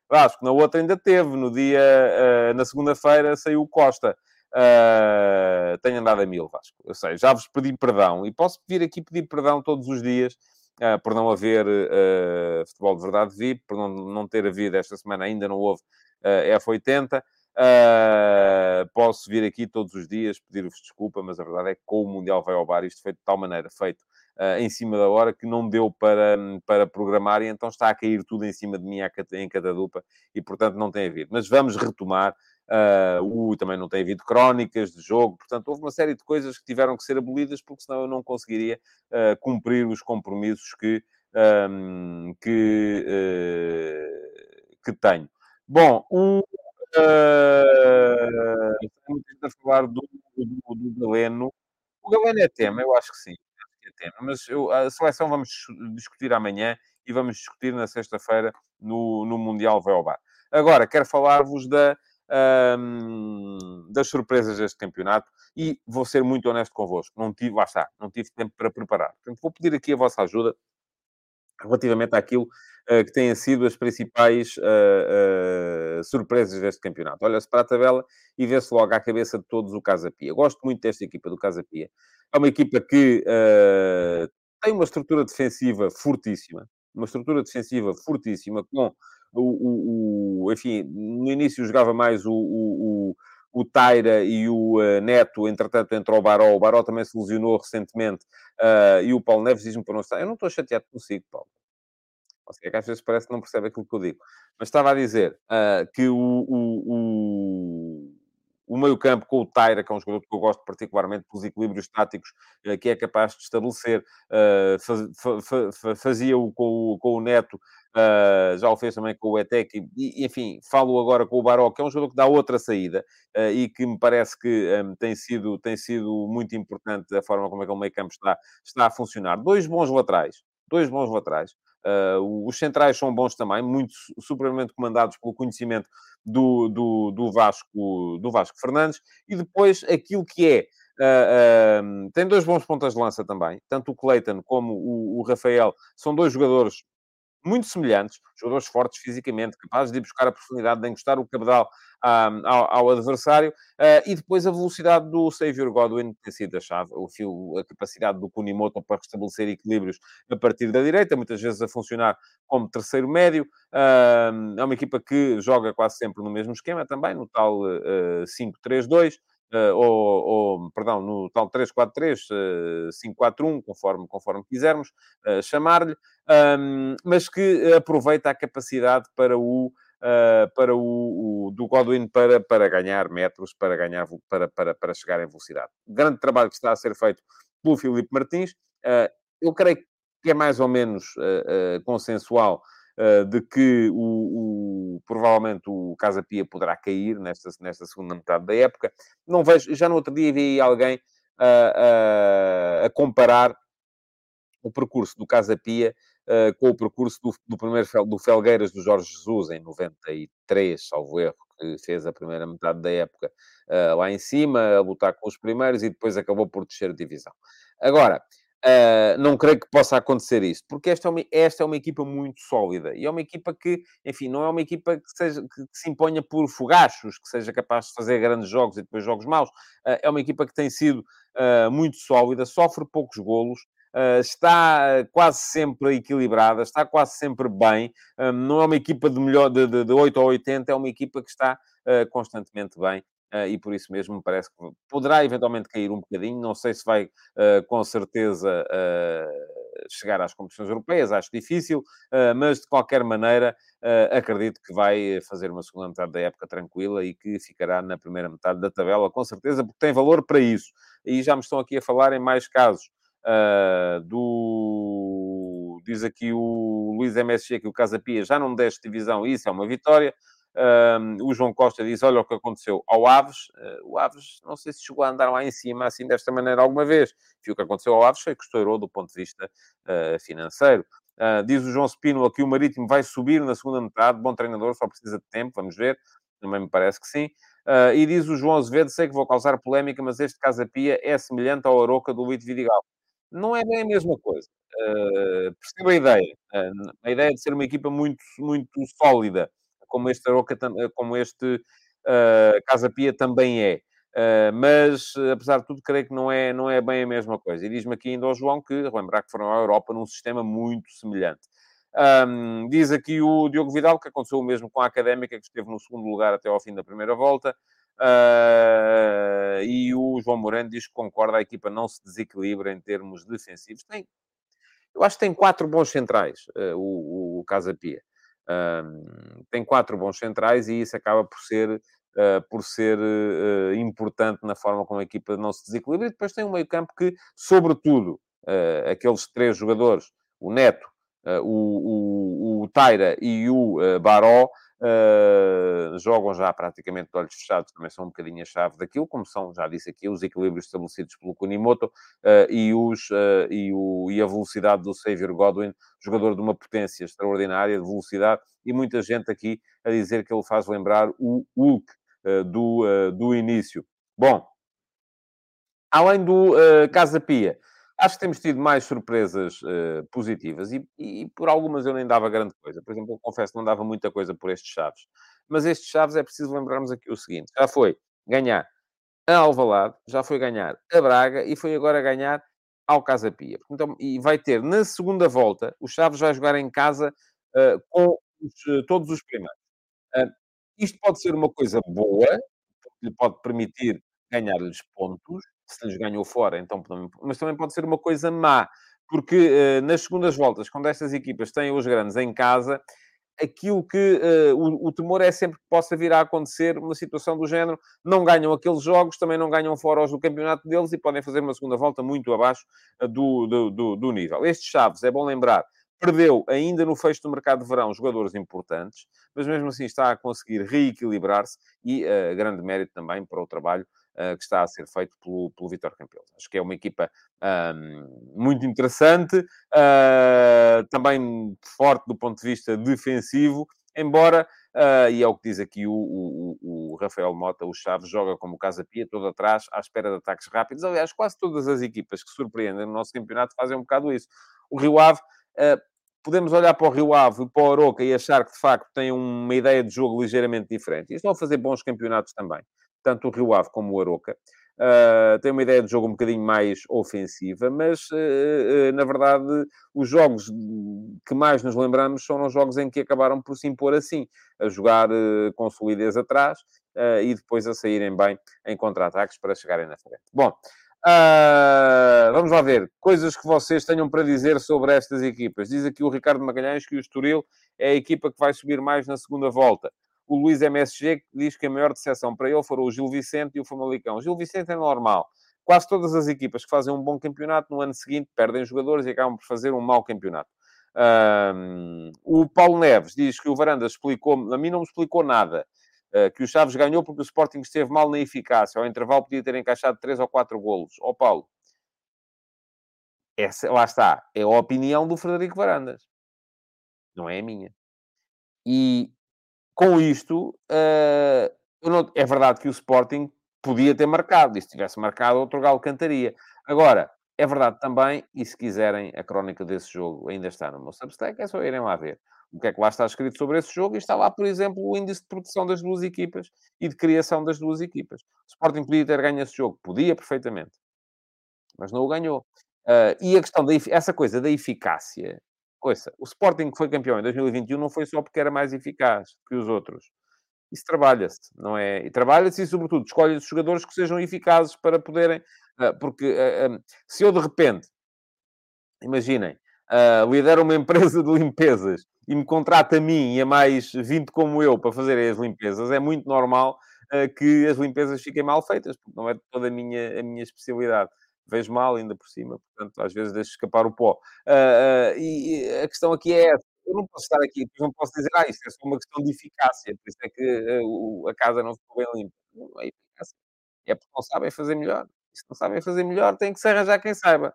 Vasco, na outra ainda teve, no dia, uh, na segunda-feira saiu Costa. Uh, tenho andado a mil, Vasco. Eu sei, já vos pedi perdão e posso vir aqui pedir perdão todos os dias uh, por não haver uh, futebol de verdade VIP, por não, não ter havido esta semana, ainda não houve F80. Uh, posso vir aqui todos os dias pedir-vos desculpa, mas a verdade é que com o Mundial vai ao bar, isto foi de tal maneira feito em cima da hora que não deu para, para programar e então está a cair tudo em cima de mim em catadupa e, portanto, não tem havido. Mas vamos retomar. Uh, uh, também não tem havido crónicas de jogo, portanto, houve uma série de coisas que tiveram que ser abolidas porque senão eu não conseguiria uh, cumprir os compromissos que, um, que, uh, que tenho. Bom, um, Uh, a falar do, do, do Galeno. O Galeno é tema, eu acho que sim. É tema. Mas eu, a seleção vamos discutir amanhã e vamos discutir na sexta-feira no, no Mundial Velbar. Agora, quero falar-vos da, um, das surpresas deste campeonato e vou ser muito honesto convosco. Não tive, lá está, não tive tempo para preparar. Portanto, vou pedir aqui a vossa ajuda relativamente àquilo uh, que têm sido as principais uh, uh, surpresas deste campeonato. Olha-se para a tabela e vê-se logo à cabeça de todos o Casa Pia. Gosto muito desta equipa do Casa Pia. É uma equipa que tem uma estrutura defensiva fortíssima, uma estrutura defensiva fortíssima, com o, o, o enfim, no início jogava mais o, o, o Taira e o uh, Neto, entretanto, entrou o Baró. O Baró também se lesionou recentemente. Uh, e o Paulo Neves diz-me para não estar. Eu não estou chateado consigo, Paulo. É que às vezes parece que não percebe aquilo que eu digo. Mas estava a dizer uh, que o, o, o, meio-campo com o Taira, que é um jogador que eu gosto particularmente pelos equilíbrios táticos uh, que é capaz de estabelecer, uh, faz, fazia-o com, com o Neto, já o fez também com o Etec, e, enfim, falo agora com o Baró, que é um jogador que dá outra saída e que me parece que um, tem, sido, tem sido muito importante a forma como é que o meio-campo está, está a funcionar. Dois bons laterais, dois bons laterais. Uh, os centrais são bons também, muito supermente comandados pelo conhecimento do, do, do, Vasco, do Vasco Fernandes. E depois aquilo que é. Uh, uh, tem dois bons pontas de lança também. Tanto o Cleiton como o, o Rafael são dois jogadores muito semelhantes, jogadores fortes fisicamente, capazes de ir buscar a profundidade, de encostar o cabedal um, ao, ao, adversário, uh, e depois a velocidade do Xavier Godwin tem sido a chave, o fio, a capacidade do Kunimoto para restabelecer equilíbrios a partir da direita, muitas vezes a funcionar como terceiro médio. Uh, é uma equipa que joga quase sempre no mesmo esquema também, no tal uh, 5-3-2. Uh, ou, ou, perdão, no tal 3-4-3, uh, 5-4-1, conforme, conforme quisermos uh, chamar-lhe, um, mas que aproveita a capacidade para o, uh, para o, o, do Godwin para, para ganhar metros, para, ganhar, para, para, para chegar em velocidade. Grande trabalho que está a ser feito pelo Filipe Martins. eu creio que é mais ou menos consensual de que o, o, provavelmente o Casa Pia poderá cair nesta, nesta segunda metade da época. Não vejo, já no outro dia vi alguém uh, uh, a comparar o percurso do Casa Pia uh, com o percurso do, do primeiro do Felgueiras do Jorge Jesus em 93, salvo erro, que fez a primeira metade da época uh, lá em cima, a lutar com os primeiros e depois acabou por descer a divisão. Agora, Uh, não creio que possa acontecer isso, porque esta é, uma, esta é uma equipa muito sólida e é uma equipa que, enfim, não é uma equipa que, seja, que, que se imponha por fogachos, que seja capaz de fazer grandes jogos e depois jogos maus. Uh, é uma equipa que tem sido uh, muito sólida, sofre poucos golos, está quase sempre equilibrada, está quase sempre bem. não é uma equipa de, melhor, de, de, de 8 ou 80, é uma equipa que está constantemente bem e por isso mesmo me parece que poderá eventualmente cair um bocadinho. Não sei se vai uh, com certeza uh, chegar às competições europeias, acho difícil, mas de qualquer maneira acredito que vai fazer uma segunda metade da época tranquila e que ficará na primeira metade da tabela, com certeza, porque tem valor para isso. E já me estão aqui a falar em mais casos. do diz aqui o Luís MSG que o Casa Pia já não desce divisão, isso é uma vitória. Um, o João Costa diz: Olha o que aconteceu ao Aves. Uh, o Aves, não sei se chegou a andar lá em cima assim desta maneira alguma vez. E o que aconteceu ao Aves foi que estourou do ponto de vista uh, financeiro. Uh, diz o João Spínola que o Marítimo vai subir na segunda metade. Bom treinador, só precisa de tempo, vamos ver. Também me parece que sim. e diz o João Azevedo: Sei que vou causar polémica, mas este Casa Pia é semelhante ao Aroca do Luís Vidigal. Não é bem a mesma coisa. Uh, percebo a ideia. a ideia de ser uma equipa muito, muito sólida como este eh, como este uh, Casa Pia também é. Uh, mas, apesar de tudo, creio que não é, não é bem a mesma coisa. E diz-me aqui ainda ao João que, lembrar que foram à Europa num sistema muito semelhante. Um, diz aqui o Diogo Vidal que aconteceu o mesmo com a Académica, que esteve no segundo lugar até ao fim da primeira volta. Uh, e o João Moreno diz que concorda, a equipa não se desequilibra em termos defensivos. Tem, eu acho que tem quatro bons centrais, uh, o, o Casa Pia. Uh, tem quatro bons centrais e isso acaba por ser, uh, por ser importante na forma como a equipa não se desequilibra. E depois tem um meio campo que, sobretudo, aqueles três jogadores, o Neto, o, o, o Taira e o Baró, Uh, jogam já praticamente de olhos fechados, também são um bocadinho a chave daquilo, como são, já disse aqui, os equilíbrios estabelecidos pelo Kunimoto uh, e, os, uh, e, o, e a velocidade do Xavier Godwin, jogador de uma potência extraordinária, de velocidade, e muita gente aqui a dizer que ele faz lembrar o Hulk do, do início. Bom, além do Casa Pia, Acho que temos tido mais surpresas uh, positivas e, e, por algumas eu nem dava grande coisa. Por exemplo, eu confesso que não dava muita coisa por estes Chaves. Mas estes Chaves é preciso lembrarmos aqui o seguinte. Já foi ganhar a Alvalade, já foi ganhar a Braga e foi agora ganhar ao Casa Pia. Então, e vai ter, na segunda volta, o Chaves vai jogar em casa uh, com os, uh, todos os primeiros. isto pode ser uma coisa boa, porque lhe pode permitir ganhar-lhes pontos, se lhes ganhou fora, então, mas também pode ser uma coisa má, porque uh, nas segundas voltas, quando estas equipas têm os grandes em casa, aquilo que uh, o, o, temor é sempre que possa vir a acontecer uma situação do género, não ganham aqueles jogos, também não ganham fora os do campeonato deles e podem fazer uma segunda volta muito abaixo uh, do, do, do, do, nível. Estes Chaves, é bom lembrar, perdeu ainda no fecho do mercado de verão jogadores importantes, mas mesmo assim está a conseguir reequilibrar-se e uh, grande mérito também para o trabalho uh, que está a ser feito pelo, pelo Vitor Campelos. Acho que é uma equipa um, muito interessante, uh, também forte do ponto de vista defensivo, embora, uh, e é o que diz aqui o, o, o, Rafael Mota, o Chaves joga como o Casa Pia, todo atrás, à espera de ataques rápidos. Aliás, quase todas as equipas que surpreendem no nosso campeonato fazem um bocado isso. O Rio Ave... Uh, podemos olhar para o Rio Ave e para o Oroca e achar que, de facto, têm uma ideia de jogo ligeiramente diferente. E estão a fazer bons campeonatos também tanto o Rio Ave como o Aroca. Uh, tem uma ideia de jogo um bocadinho mais ofensiva, mas uh, uh, na verdade os jogos que mais nos lembramos são os jogos em que acabaram por se impor assim, a jogar com solidez atrás e depois a saírem bem em contra-ataques para chegarem na frente. Bom, vamos lá ver coisas que vocês tenham para dizer sobre estas equipas. Diz aqui o Ricardo Magalhães que o Estoril é a equipa que vai subir mais na segunda volta o Luís MSG diz que a maior decepção para ele foram o Gil Vicente e o Famalicão. O Gil Vicente é normal. Quase todas as equipas que fazem um bom campeonato, no ano seguinte perdem jogadores e acabam por fazer um mau campeonato. Um, o Paulo Neves diz que o Varanda explicou, a mim não me explicou nada, uh, que o Chaves ganhou porque o Sporting esteve mal na eficácia. Ao intervalo podia ter encaixado 3 ou 4 golos. Ó oh, Paulo, essa, lá está, é a opinião do Frederico Varandas. Não é a minha. E com isto, uh, não, é verdade que o Sporting podia ter marcado, e se tivesse marcado, outro galo cantaria. Agora, é verdade também, e se quiserem, a crónica desse jogo ainda está no meu Substack, é só irem lá ver o que é que lá está escrito sobre esse jogo, e está lá, por exemplo, o índice de produção das duas equipas e de criação das duas equipas. O Sporting podia ter ganho esse jogo, podia perfeitamente, mas não o ganhou. Uh, e a questão da essa coisa da eficácia Ouça, o Sporting que foi campeão em 2021 não foi só porque era mais eficaz que os outros. Isso trabalha-se, não é? E trabalha-se e, sobretudo, escolhe os jogadores que sejam eficazes para poderem... Uh, porque uh, se eu, de repente, imaginem, lidero uma *laughs* empresa de limpezas e me contrata a mim e a mais 20 como eu para fazerem as limpezas, é muito normal que as limpezas fiquem mal feitas, porque não é toda a minha, a minha especialidade vejo mal ainda por cima, portanto, às vezes deixo escapar o pó. Uh, uh, e a questão aqui é essa. Eu não posso estar aqui, não posso dizer, ah, isso é só uma questão de eficácia, por isso é que uh, a casa não ficou bem limpa. Não é eficácia. É porque não sabem fazer melhor. E se não sabem fazer melhor, tem que se arranjar quem saiba.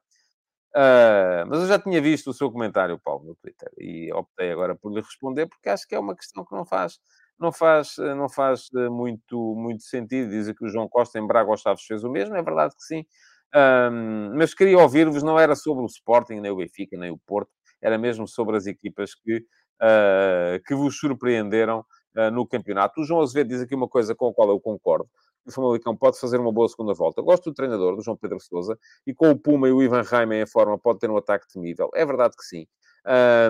mas eu já tinha visto o seu comentário, Paulo, no Twitter, e optei agora por lhe responder, porque acho que é uma questão que não faz não faz, não faz muito, muito sentido. Dizem que o João Costa em Braga aos Chaves fez o mesmo, é verdade que sim, um, mas queria ouvir-vos, não era sobre o Sporting, nem o Benfica, nem o Porto, era mesmo sobre as equipas que, uh, que vos surpreenderam uh, no campeonato. O João Azevedo diz aqui uma coisa com a qual eu concordo. O Famalicão pode fazer uma boa segunda volta. gosto do treinador, do João Pedro Sousa, e com o Puma e o Ivan Raime em forma, pode ter um ataque temível. É verdade que sim.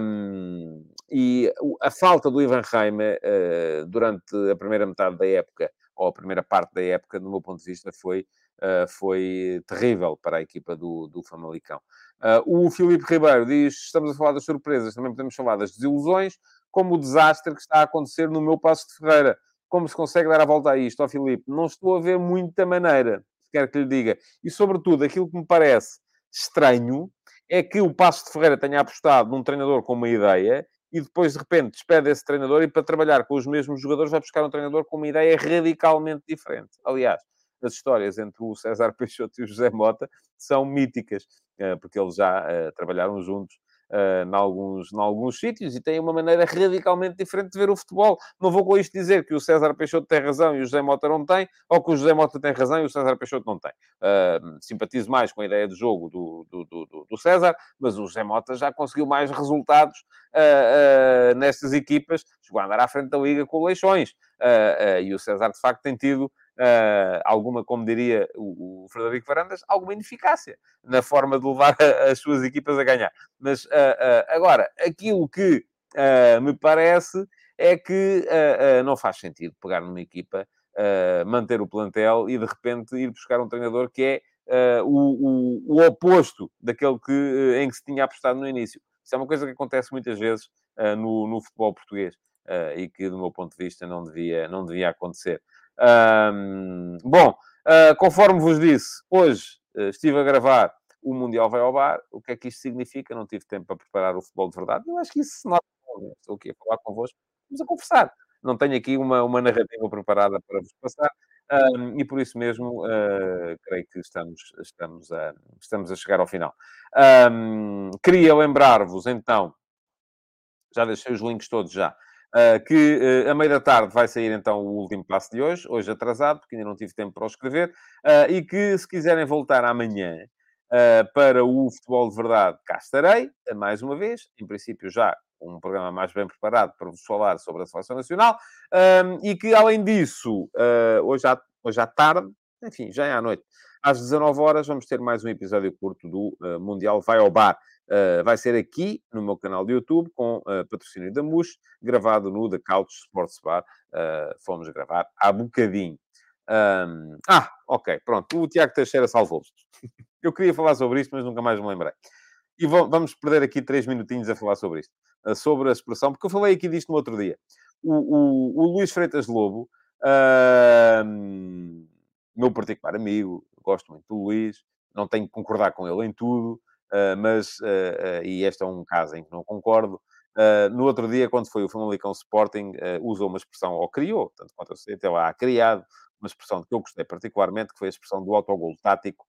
Um, e a falta do Ivan Reimer uh, durante a primeira metade da época, ou a primeira parte da época, do meu ponto de vista, foi, uh, foi terrível para a equipa do, do Famalicão. Uh, o Filipe Ribeiro diz: estamos a falar das surpresas, também podemos falar das desilusões, como o desastre que está a acontecer no meu passo de Ferreira. Como se consegue dar a volta a isto, ó oh, Filipe? Não estou a ver muita maneira, se quer que lhe diga. E, sobretudo, aquilo que me parece estranho é que o Passo de Ferreira tenha apostado num treinador com uma ideia e depois, de repente, despede esse treinador e para trabalhar com os mesmos jogadores vai buscar um treinador com uma ideia radicalmente diferente. Aliás, as histórias entre o César *laughs* Peixoto e o José Mota são míticas, eh, porque eles já eh, trabalharam juntos uh, em, alguns, em alguns sítios e têm uma maneira radicalmente diferente de ver o futebol. Não vou com isto dizer que o César Peixoto tem razão e o José Mota não tem, ou que o José Mota tem razão e o César Peixoto não tem. Uh, simpatizo mais com a ideia de jogo do, do, do, do, César, mas o José Mota já conseguiu mais resultados uh, nestas equipas, chegou a andar à frente da Liga com Leixões. e o César, de facto, tem tido uh, alguma, como diria o, o, Frederico Varandas, alguma ineficácia na forma de levar a, as suas equipas a ganhar. Mas uh, uh, agora, aquilo que me parece é que não faz sentido pegar numa equipa, manter o plantel e de repente ir buscar um treinador que é o, o, o, oposto daquele que, em que se tinha apostado no início. Isso é uma coisa que acontece muitas vezes no, no futebol português. Uh, e que, do meu ponto de vista, não devia, não devia acontecer. Um, bom, uh, conforme vos disse, hoje uh, estive a gravar o Mundial vai ao bar. O que é que isto significa? Não tive tempo para preparar o futebol de verdade. Eu acho que isso se nota. Estou aqui a falar convosco. Vamos a conversar. Não tenho aqui uma, uma narrativa preparada para vos passar. Um, e por isso mesmo, uh, creio que estamos, estamos, a, estamos a chegar ao final. Um, queria lembrar-vos, então, já deixei os links todos já, Uh, que uh, a meio da tarde vai sair então o último passo de hoje, hoje atrasado, porque ainda não tive tempo para o escrever, uh, e que se quiserem voltar amanhã para o futebol de verdade, cá estarei, mais uma vez, em princípio já um programa mais bem preparado para vos falar sobre a Seleção Nacional, e que além disso, hoje, à, hoje à tarde, enfim, já é à noite, às 19 horas, vamos ter mais um episódio curto do Mundial Vai ao Bar. Uh, vai ser aqui no meu canal de YouTube, com uh, patrocínio da MUS, gravado no The Couch Sports Bar. Uh, fomos gravar há bocadinho. Um, ah, ok, pronto. O Tiago Teixeira salvou-se. *laughs* Eu queria falar sobre isto, mas nunca mais me lembrei. E vamos perder aqui três minutinhos a falar sobre isto. sobre a expressão, porque eu falei aqui disto no outro dia. O, o, o Luís Freitas Lobo, meu particular amigo, gosto muito do Luís, não tenho que concordar com ele em tudo, Uh, mas, uh, e este é um caso em que não concordo, no outro dia, quando foi o Famalicão Sporting, usou uma expressão, ou criou, tanto quanto eu sei, até lá criado, uma expressão que eu gostei particularmente, que foi a expressão do autogol tático,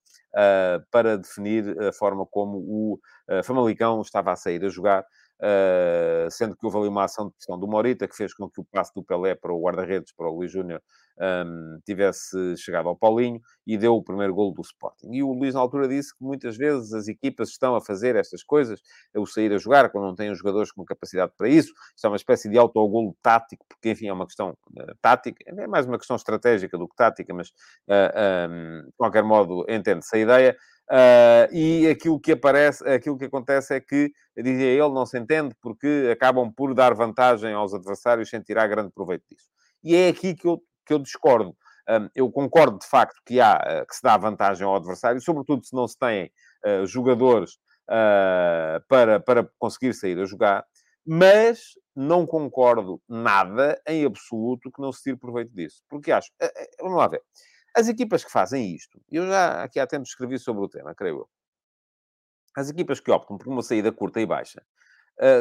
para definir a forma como o Famalicão estava a sair a jogar, Uh, sendo que houve ali uma ação de pressão do Morita que fez com que o passo do Pelé para o guarda-redes, para o Luís Júnior, um, tivesse chegado ao Paulinho e deu o primeiro gol do Sporting. E o Luís, na altura, disse que muitas vezes as equipas estão a fazer estas coisas, o sair a jogar, quando não têm os jogadores com capacidade para isso. Isto é uma espécie de autogolo tático, porque, enfim, é uma questão uh, tática, é mais uma questão estratégica do que tática, mas, uh, um, de qualquer modo, entende-se a ideia. Uh, e aquilo que aparece, aquilo que acontece é que, dizia ele, não se entende porque acabam por dar vantagem aos adversários sem tirar grande proveito disso. E é aqui que eu que eu discordo. eu concordo, de facto, que há, eh, que se dá vantagem ao adversário, sobretudo se não se têm uh, jogadores uh, para, para conseguir sair a jogar, mas não concordo nada, em absoluto, que não se tire proveito disso. Porque acho, uh, vamos lá ver, as equipas que fazem isto, eu já aqui há tempo escrevi sobre o tema, creio eu, as equipas que optam por uma saída curta e baixa,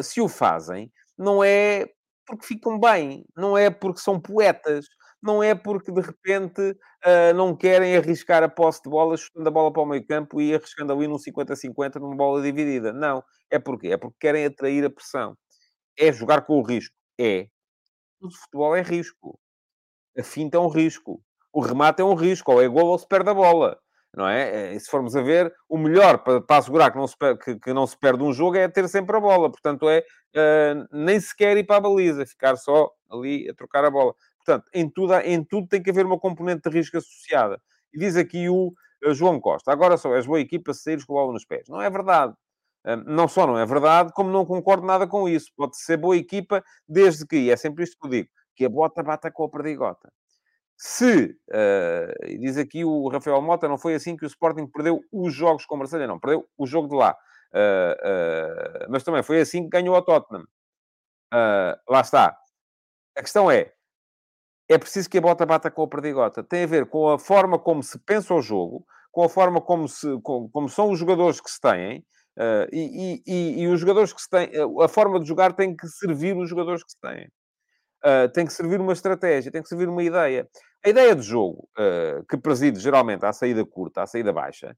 se o fazem, não é porque ficam bem, não é porque são poetas, não é porque de repente uh, não querem arriscar a posse de bola, chutando a bola para o meio campo e arriscando ali num 50-50 numa bola dividida. Não. É porque É porque querem atrair a pressão. É jogar com o risco. É. Mas o futebol é risco. A finta é um risco. O remate é um risco. Ou é gol ou se perde a bola. Não é? E se formos a ver, o melhor para, para assegurar que não, se, que, que não se perde um jogo é ter sempre a bola. Portanto, é uh, nem sequer ir para a baliza, ficar só ali a trocar a bola. Portanto, em tudo, em tudo tem que haver uma componente de risco associada. E diz aqui o uh, João Costa: agora só és boa equipa se saíres com a bola nos pés. Não é verdade. Não só não é verdade, como não concordo nada com isso. Pode ser boa equipa, desde que, e é sempre isto que eu digo, que a bota bata com a perdigota. Se, uh, diz aqui o Rafael Mota, não foi assim que o Sporting perdeu os jogos com o Marselha, não, perdeu o jogo de lá. Uh, uh, mas também foi assim que ganhou a Tottenham. lá está. A questão é, é preciso que a bota bata com a perdigota. Tem a ver com a forma como se pensa o jogo, com a forma como, se, como, como são os jogadores que se têm, e, e, e, os jogadores que se têm, a forma de jogar tem que servir os jogadores que se têm. Uh, tem que servir uma estratégia, tem que servir uma ideia. A ideia de jogo, uh, que preside geralmente à saída curta, à saída baixa,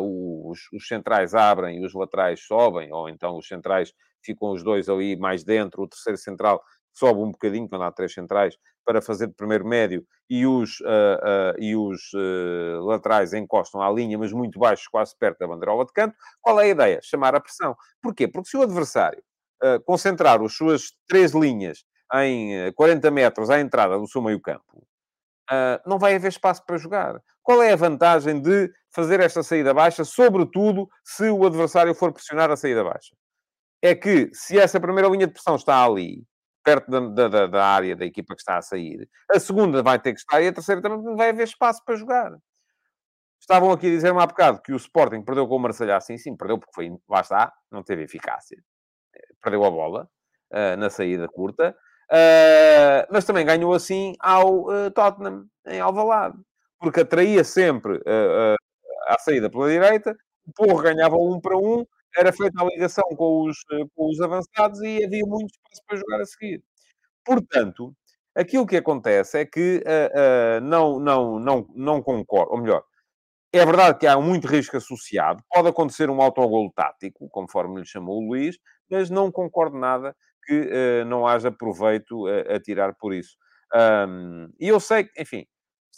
os, os, centrais abrem e os laterais sobem, ou então os centrais ficam os dois ali mais dentro, o terceiro central sobe um bocadinho, quando há três centrais, para fazer de primeiro médio, e os, uh, e os laterais encostam à linha, mas muito baixos, quase perto da bandeirola de canto. Qual é a ideia? Chamar a pressão. Porquê? Porque se o adversário concentrar as suas três linhas em 40 metros à entrada do seu meio-campo, não vai haver espaço para jogar. Qual é a vantagem de fazer esta saída baixa, sobretudo se o adversário for pressionar a saída baixa? É que, se essa primeira linha de pressão está ali, perto da, da, da, área da equipa que está a sair. A segunda vai ter que estar e a terceira também não vai haver espaço para jogar. Estavam aqui a dizer-me há bocado que o Sporting perdeu com o Marselha assim, sim, perdeu porque foi, lá está, não teve eficácia. Perdeu a bola uh, na saída curta, mas também ganhou assim ao uh, Tottenham, em Alvalade, porque atraía sempre à saída pela direita, o Porro ganhava um para um, era feita a ligação com os, com os avançados e havia muito espaço para jogar a seguir. Portanto, aquilo que acontece é que uh, uh, não, não, não, não concordo, ou melhor, é verdade que há muito risco associado, pode acontecer um autogolo tático, conforme lhe chamou o Luís, mas não concordo nada que uh, não haja proveito a, a tirar por isso. Um, e eu sei que, enfim,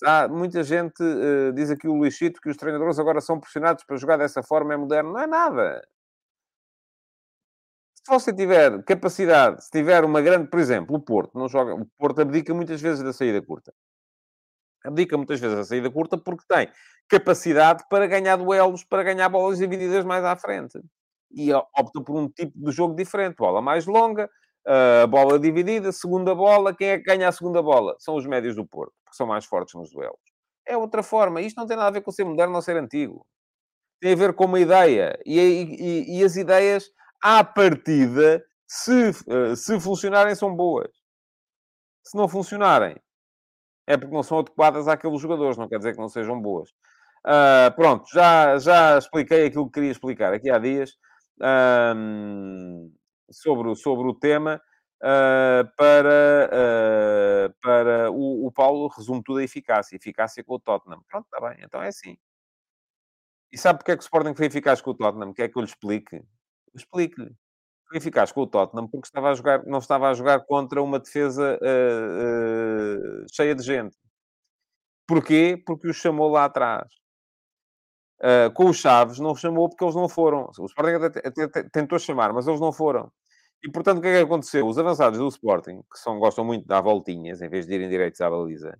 há muita gente, uh, diz aqui o Luís que os treinadores agora são pressionados para jogar dessa forma, é moderno. Não é nada se você tiver capacidade, se tiver uma grande, por exemplo, o Porto, não joga, o Porto abdica muitas vezes da saída curta. Abdica muitas vezes da saída curta porque tem capacidade para ganhar duelos, para ganhar bolas divididas mais à frente. E opta por um tipo de jogo diferente. Bola mais longa, uh, bola dividida, segunda bola. Quem é que ganha a segunda bola? São os médios do Porto, porque são mais fortes nos duelos. É outra forma. Isto não tem nada a ver com ser moderno ou ser antigo. Tem a ver com uma ideia. E, e, e as ideias à partida, se, eh, se funcionarem, são boas. Se não funcionarem, é porque não são adequadas àqueles jogadores, não quer dizer que não sejam boas. Uh, pronto, já, já expliquei aquilo que queria explicar aqui há dias um, sobre, sobre o tema. Uh, para, uh, para o, o Paulo resume tudo a eficácia. Eficácia com o Tottenham. Pronto, está bem, então é assim. E sabe porque é que o Sporting foi eficaz com o Tottenham? Quer que eu lhe explique? Explique-lhe. Foi eficaz com o Tottenham porque estava a jogar, não estava a jogar contra uma defesa uh, cheia de gente. Porquê? Porque os chamou lá atrás. Uh, com os Chaves não chamou porque eles não foram. O Sporting até, até, até, tentou chamar, mas eles não foram. E, portanto, o que é que aconteceu? Os avançados do Sporting, que são, gostam muito de dar voltinhas, em vez de irem direitos à baliza,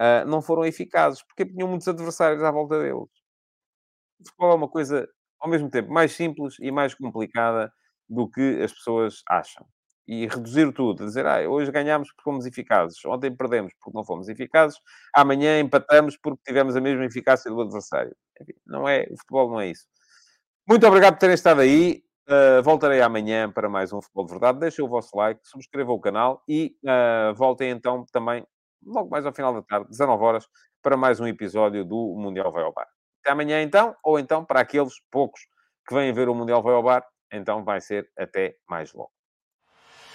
uh, não foram eficazes, porque tinham muitos adversários à volta deles. Futebol é uma coisa ao mesmo tempo mais simples e mais complicada do que as pessoas acham. E reduzir tudo, dizer, ah, hoje ganhámos porque fomos eficazes, ontem perdemos porque não fomos eficazes, amanhã empatamos porque tivemos a mesma eficácia do adversário. Enfim, não é, o futebol não é isso. Muito obrigado por terem estado aí. Uh, voltarei amanhã para mais um Futebol de Verdade. Deixem o vosso like, subscrevam o canal e uh, voltem então também, logo mais ao final da tarde, 19 horas, para mais um episódio do Mundial Vai ao Bar. Até amanhã, então, ou então, para aqueles poucos que vêm ver o Mundial Vai ao Bar, então vai ser até mais logo.